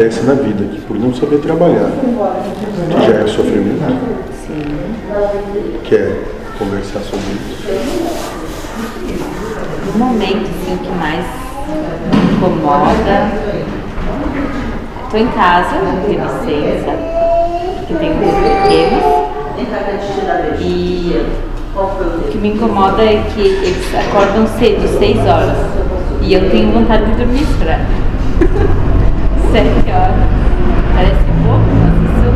acontece na vida que por não saber trabalhar, que já é sofrimento, Sim. quer conversar sobre isso. O momento assim, que mais me incomoda. Estou em casa, tenho licença, porque tenho pequenos. E o que me incomoda é que eles acordam cedo, 6 horas. E eu tenho vontade de dormir pra 7 horas. Parece pouco, mas isso.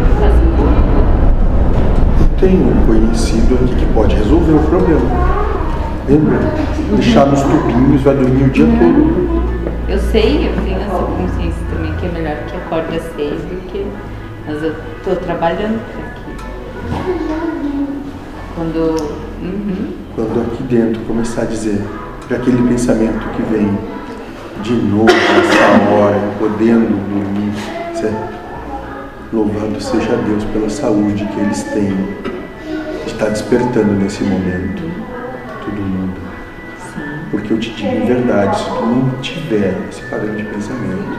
Tem um conhecido aqui que pode resolver o problema. Lembra? Deixar nos tubinhos, vai dormir o dia todo. Eu sei, eu tenho essa consciência também que é melhor que acorde às seis do que. Mas eu tô trabalhando aqui. Quando. Uhum. Quando aqui dentro começar a dizer, para aquele pensamento que vem de novo hora, podendo dormir, certo? Louvado seja Deus pela saúde que eles têm. Está despertando nesse momento todo mundo. Porque eu te digo em verdade, se tu não tiver esse padrão de pensamento,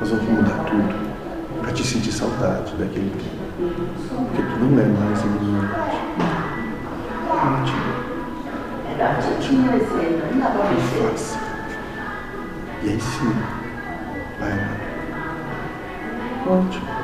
nós vamos mudar tudo para te sentir saudade daquele tempo. Porque tu não é mais ignorante. Não te e faça. E aí sim, 唉呀。我去